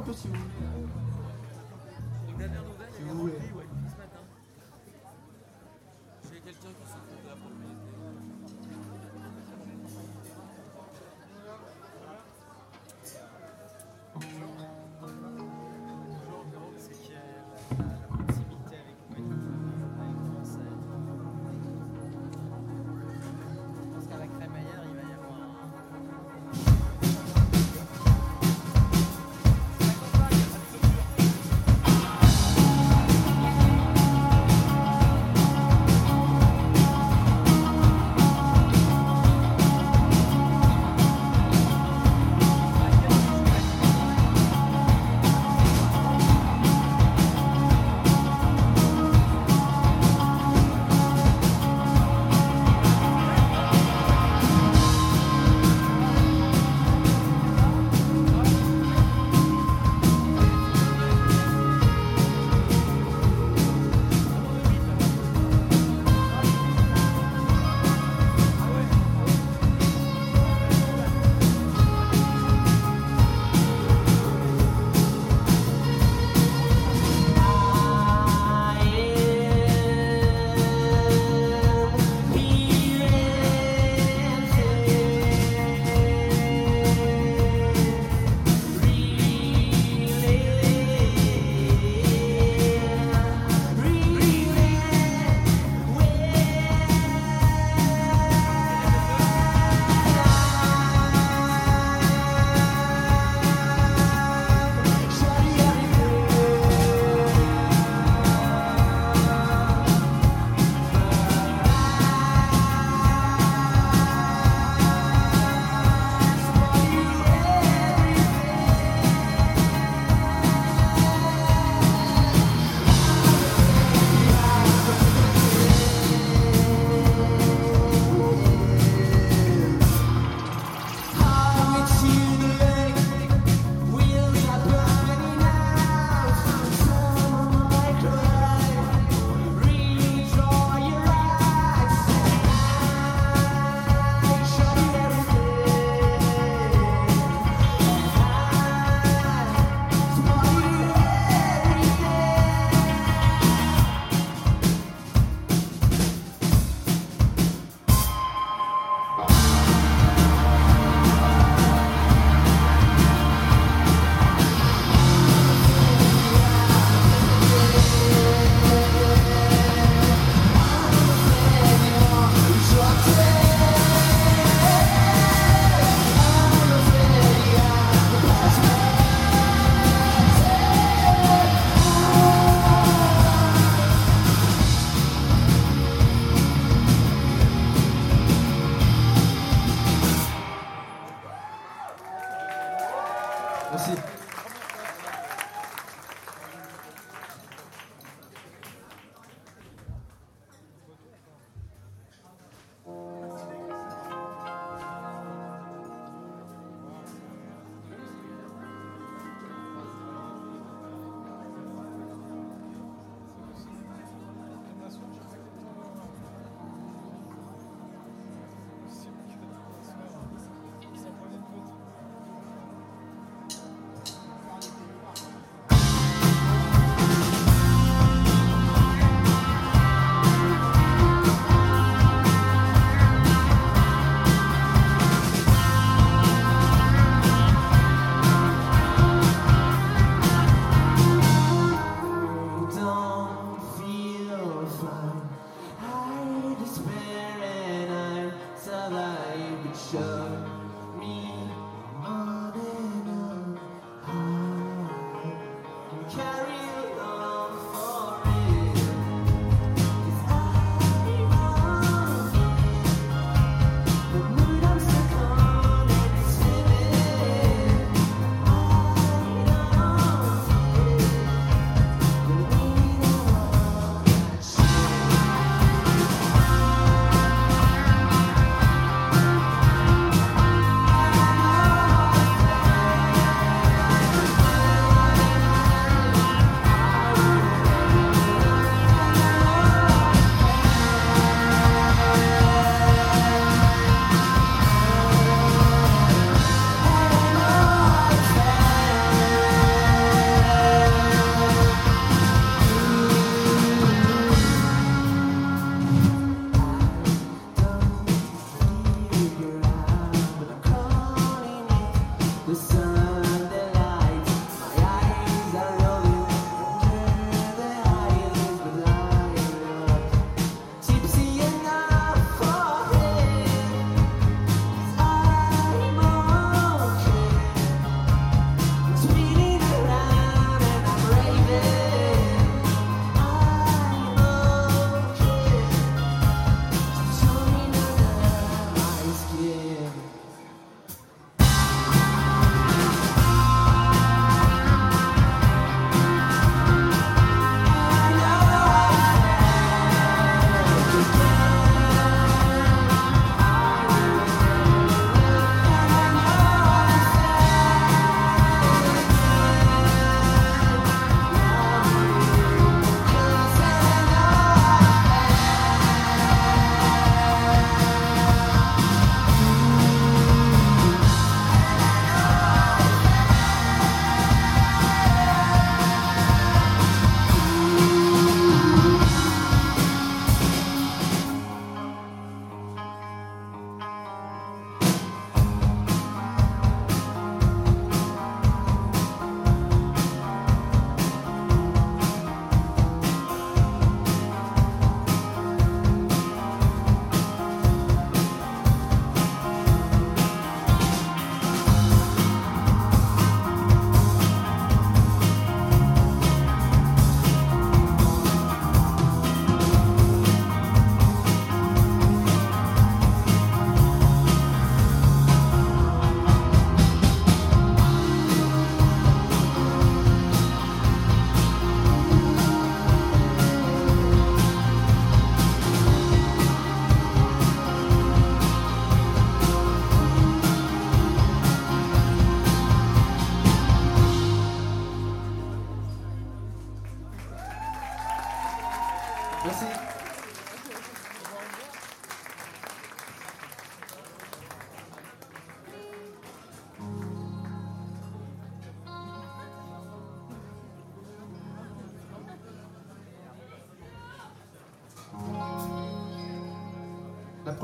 Rapprochez-vous un peu si vous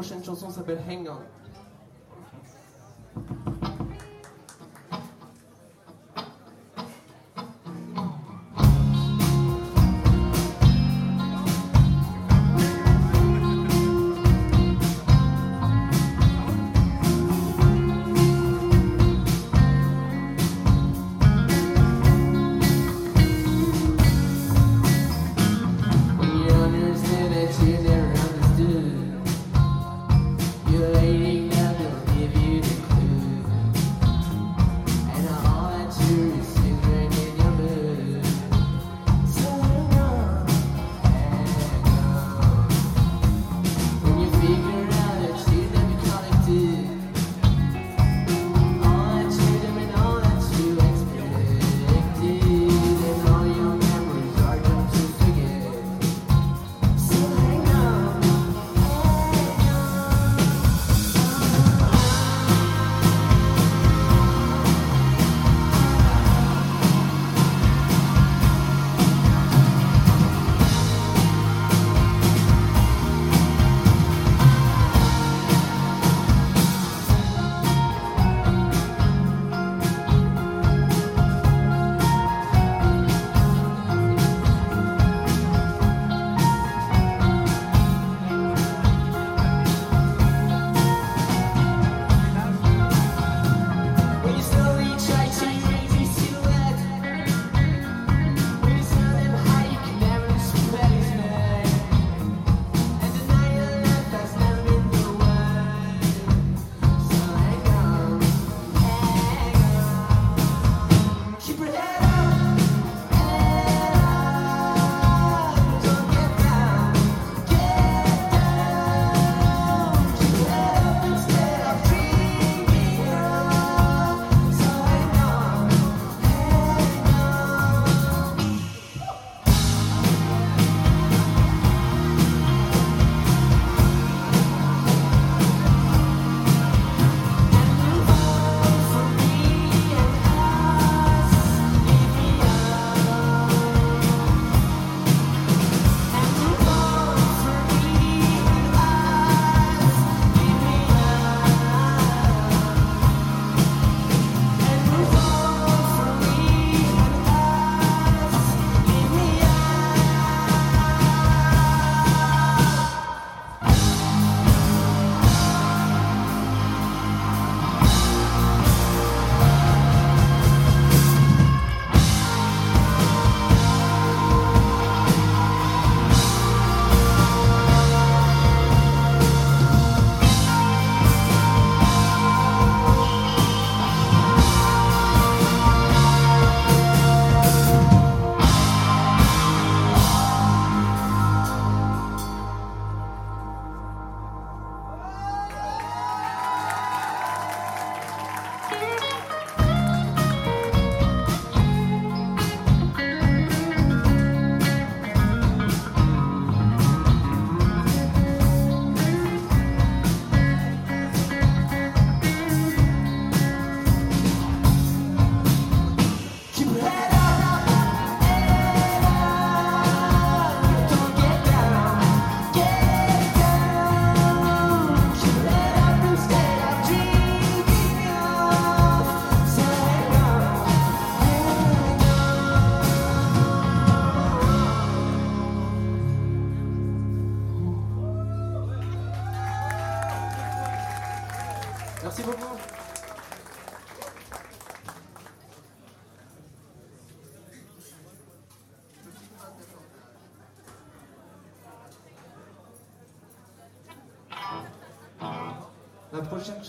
prochaine chanson s'appelle Hang On.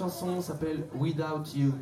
Chanson s'appelle Without You.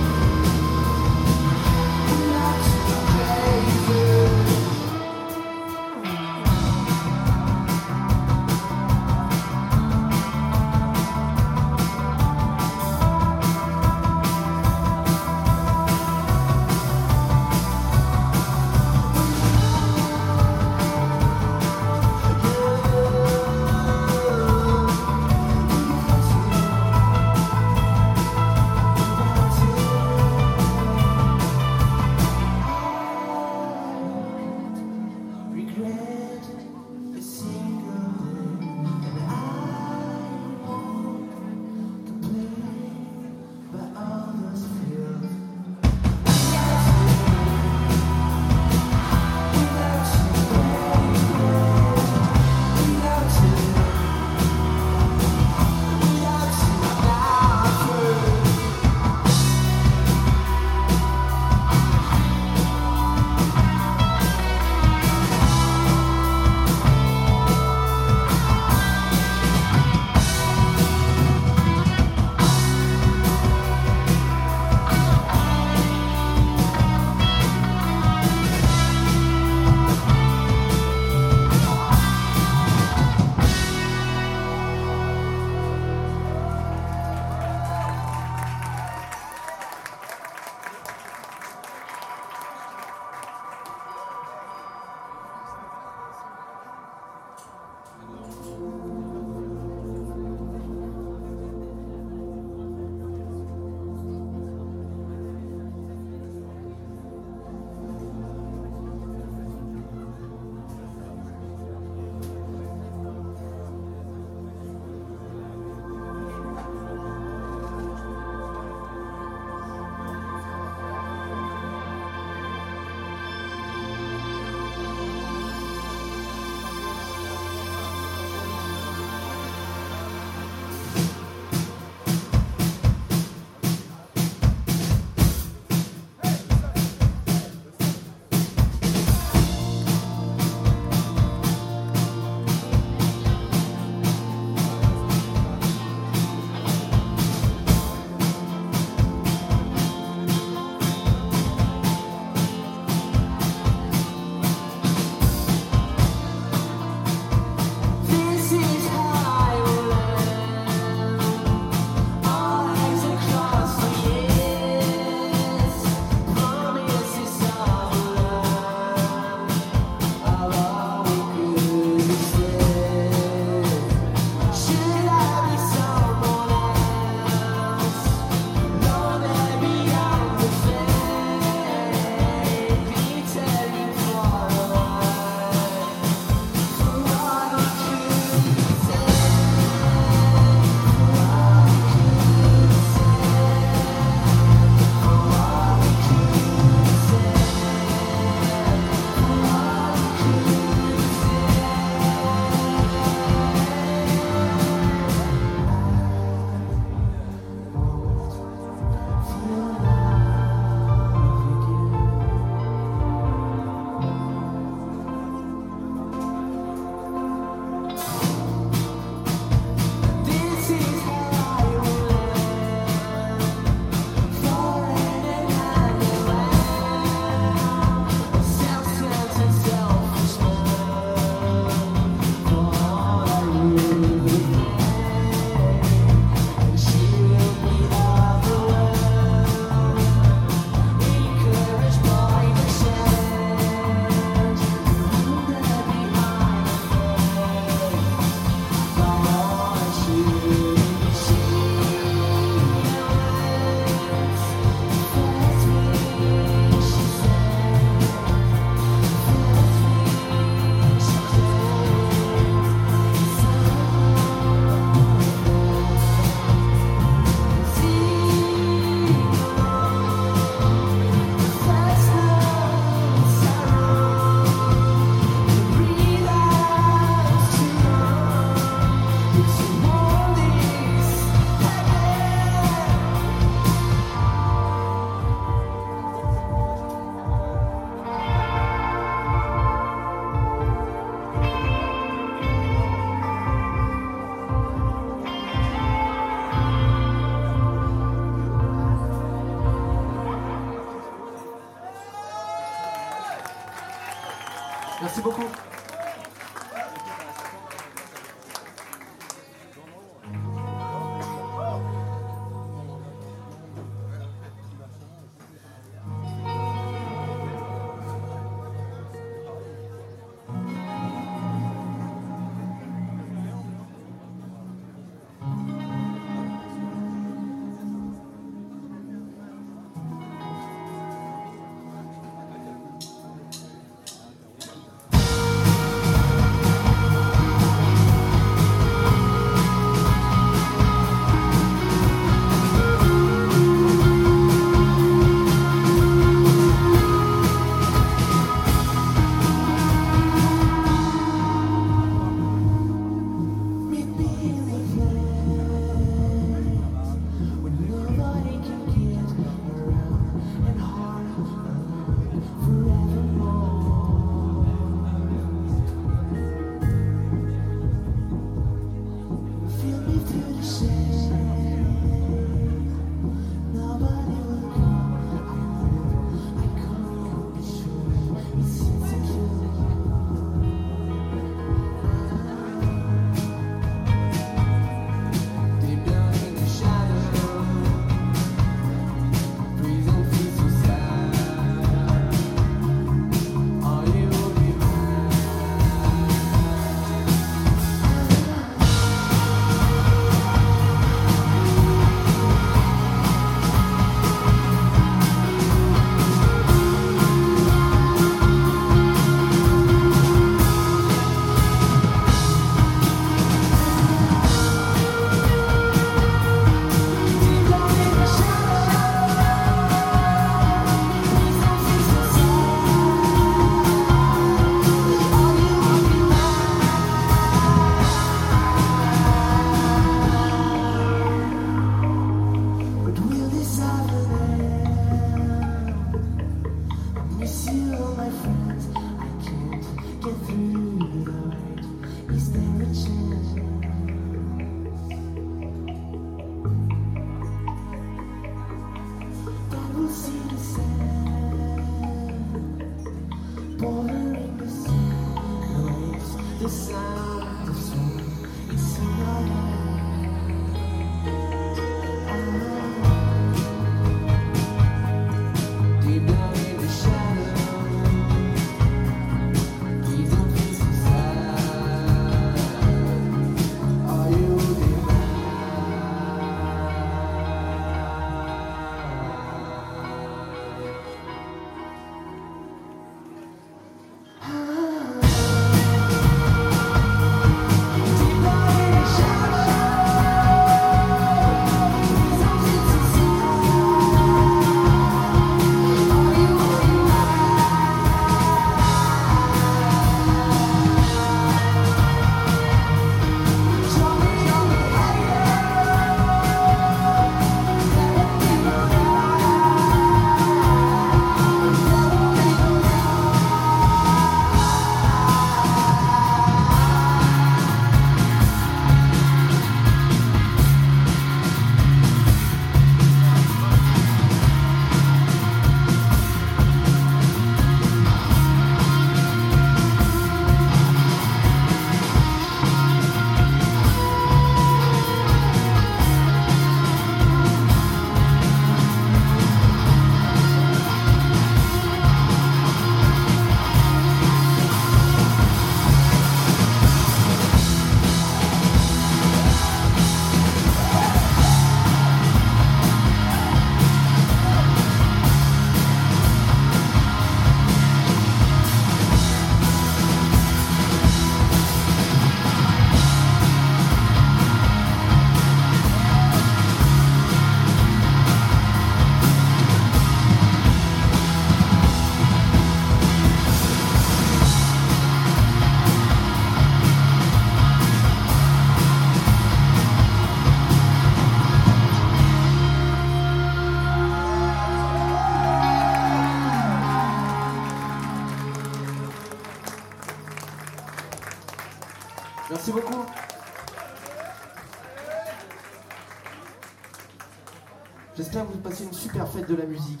J'espère que vous passez une super fête de la musique.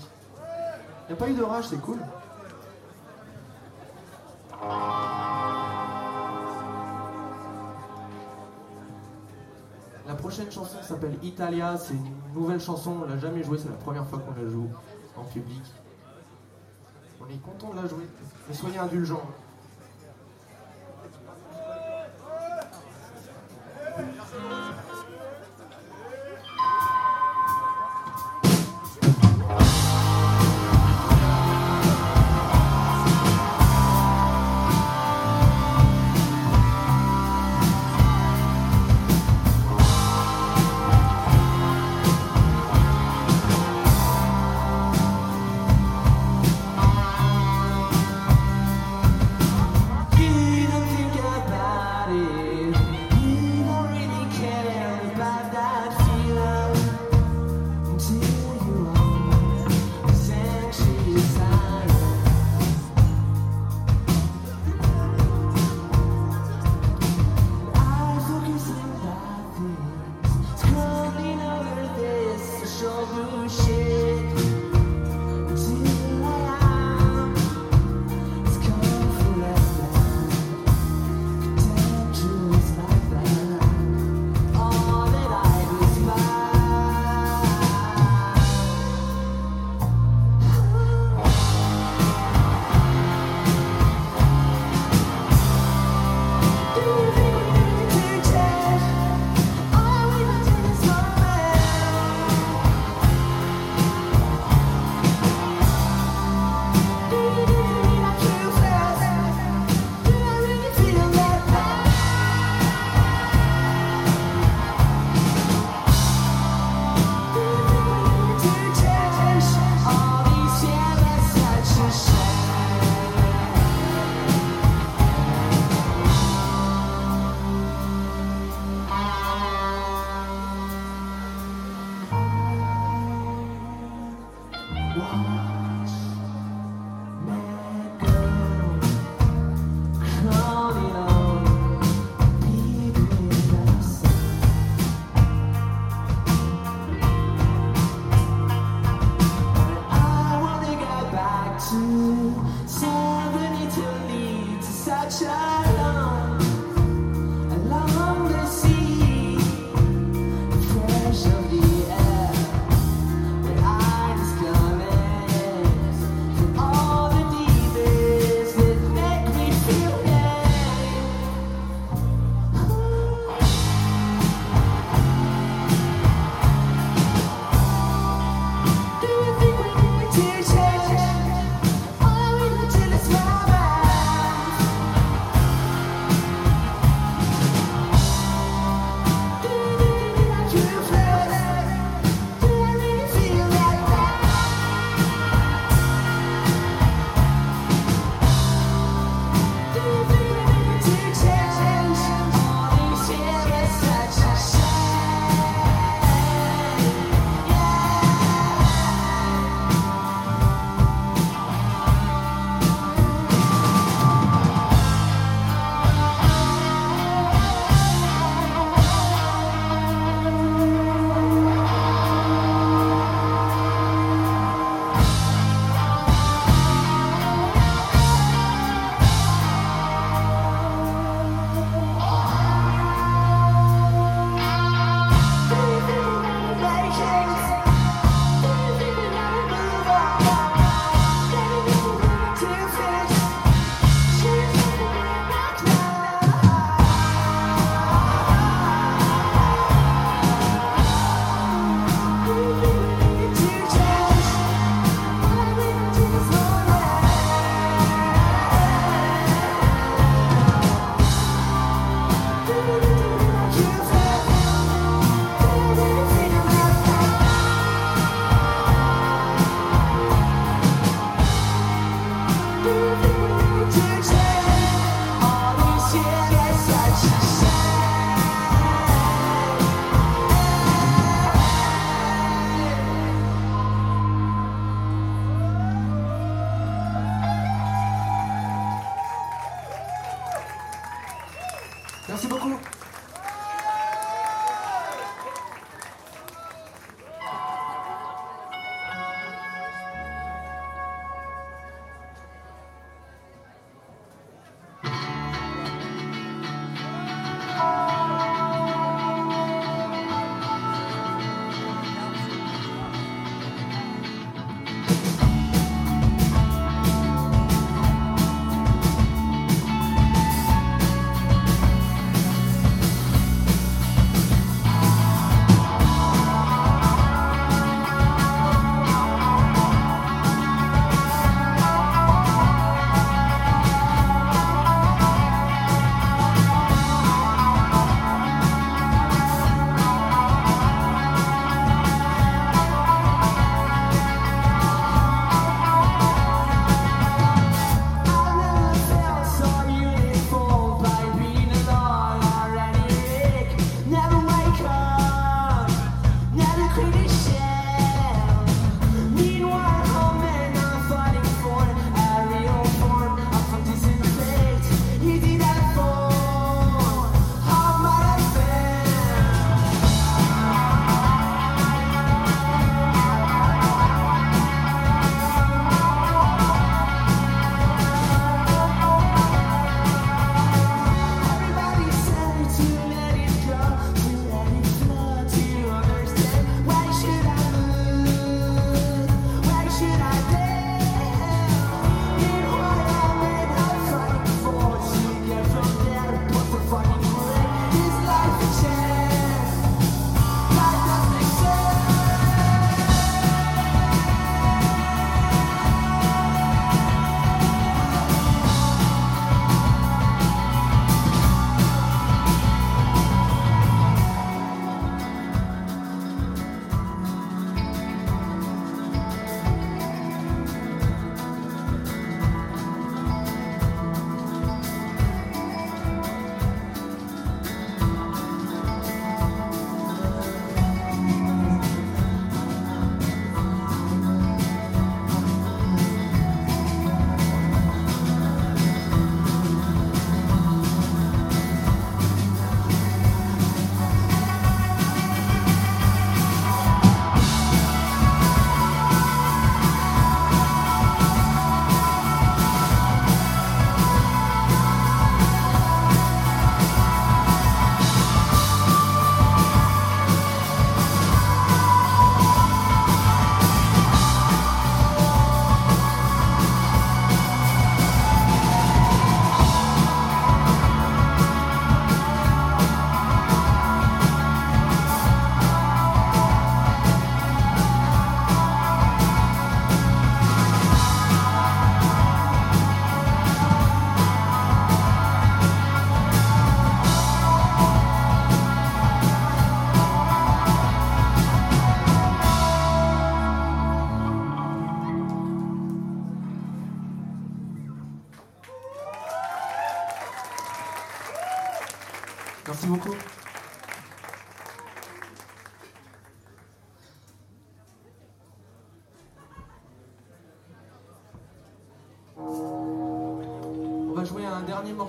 Il n'y a pas eu d'orage, c'est cool. La prochaine chanson s'appelle Italia, c'est une nouvelle chanson, on l'a jamais jouée, c'est la première fois qu'on la joue en public. On est content de la jouer, mais soyez indulgents.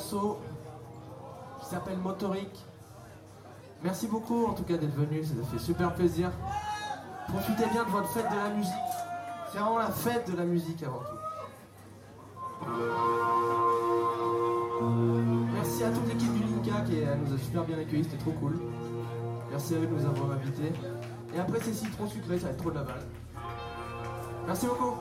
Qui s'appelle Motorique. Merci beaucoup en tout cas d'être venu, ça nous fait super plaisir. Profitez bien de votre fête de la musique. C'est vraiment la fête de la musique avant tout. Merci à toute l'équipe du Linka qui nous a super bien accueillis, c'était trop cool. Merci à eux de nous avoir invités. Et après c'est citron sucré, ça va être trop de la balle. Merci beaucoup.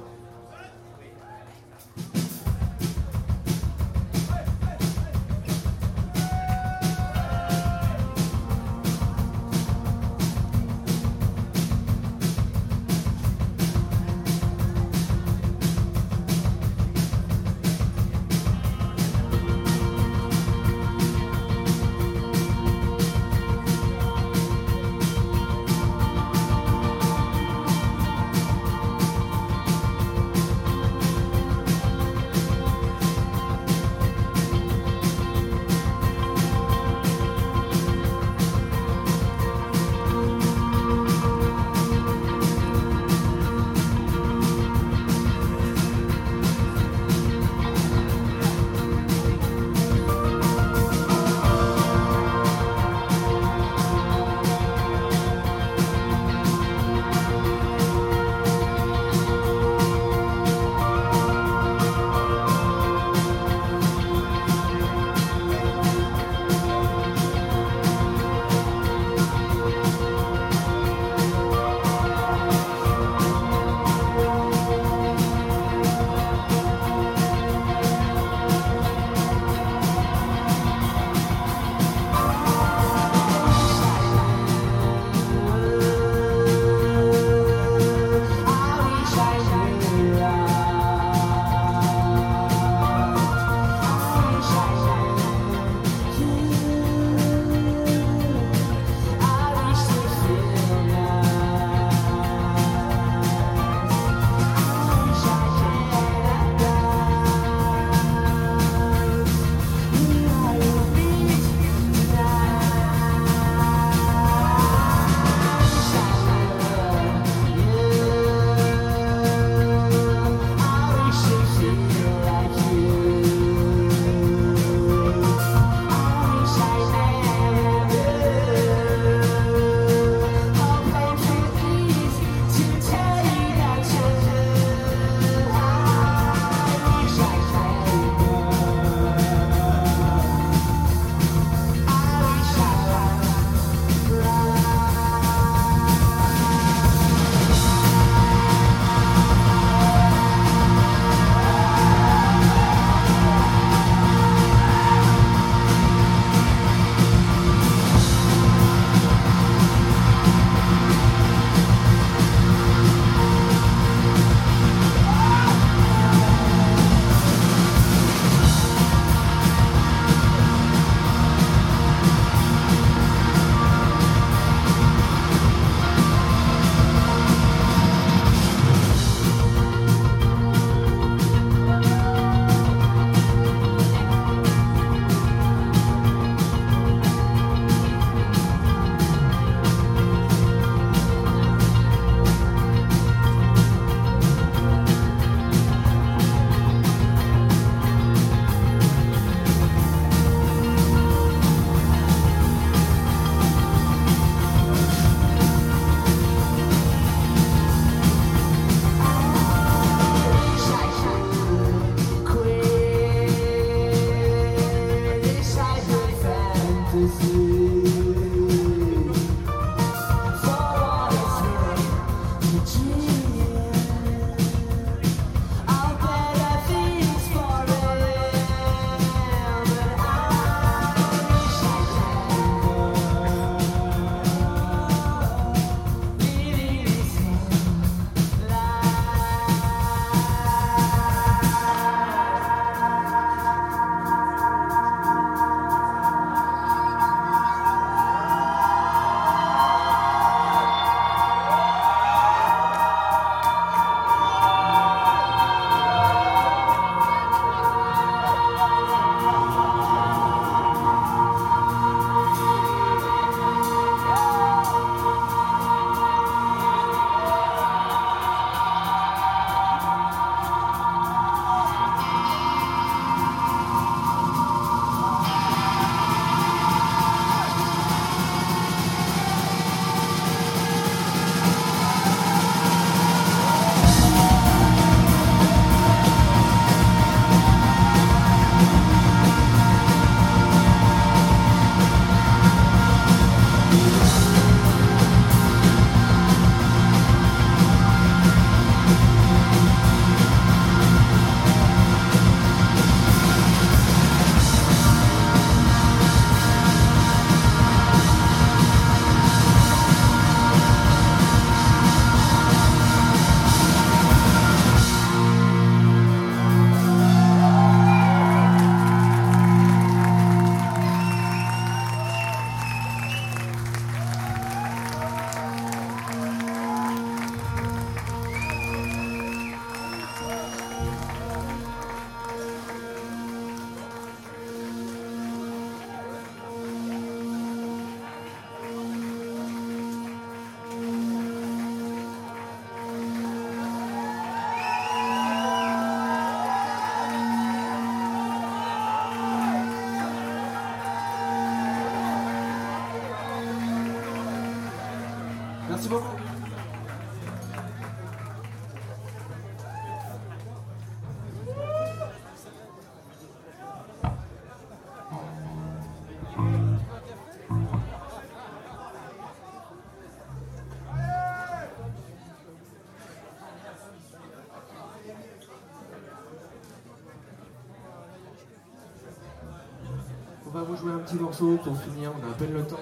Jouer un petit morceau pour finir, on a à peine le temps.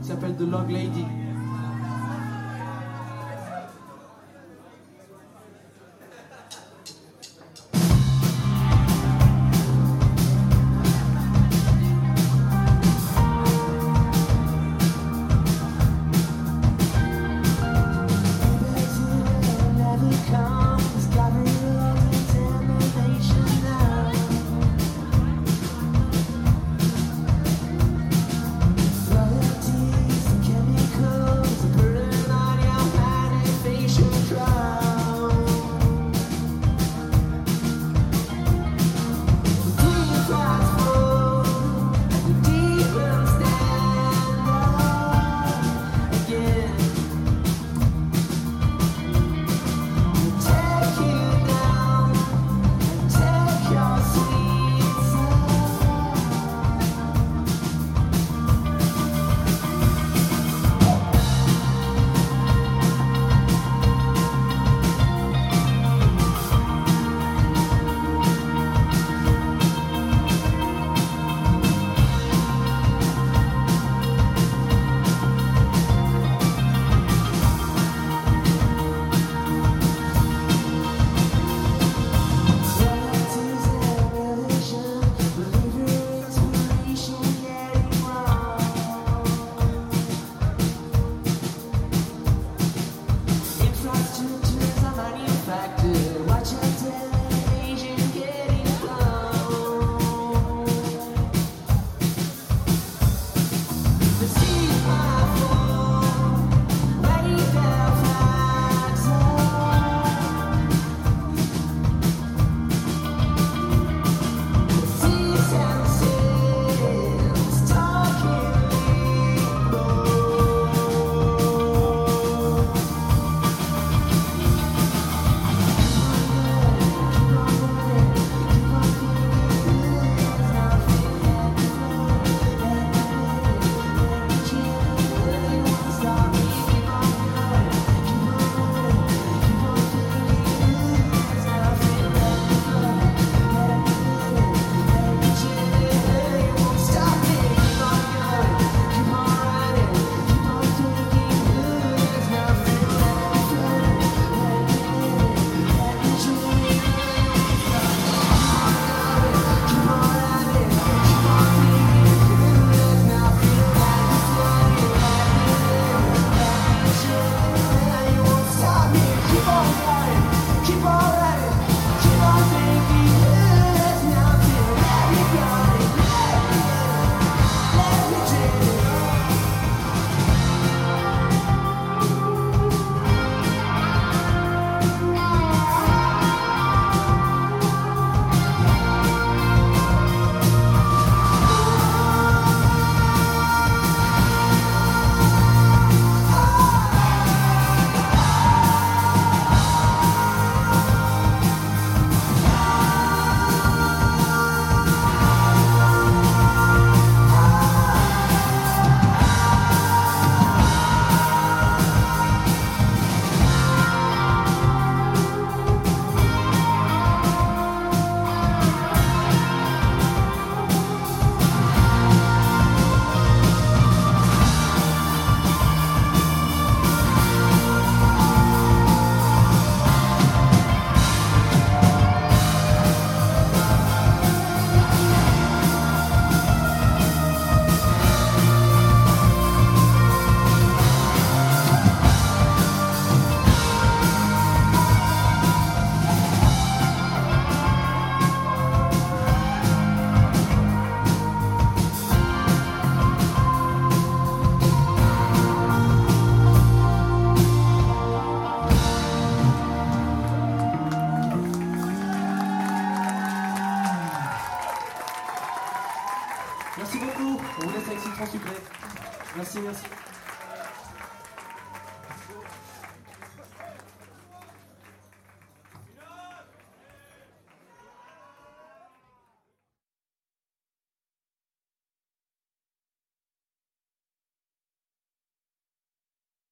Il s'appelle The Log Lady.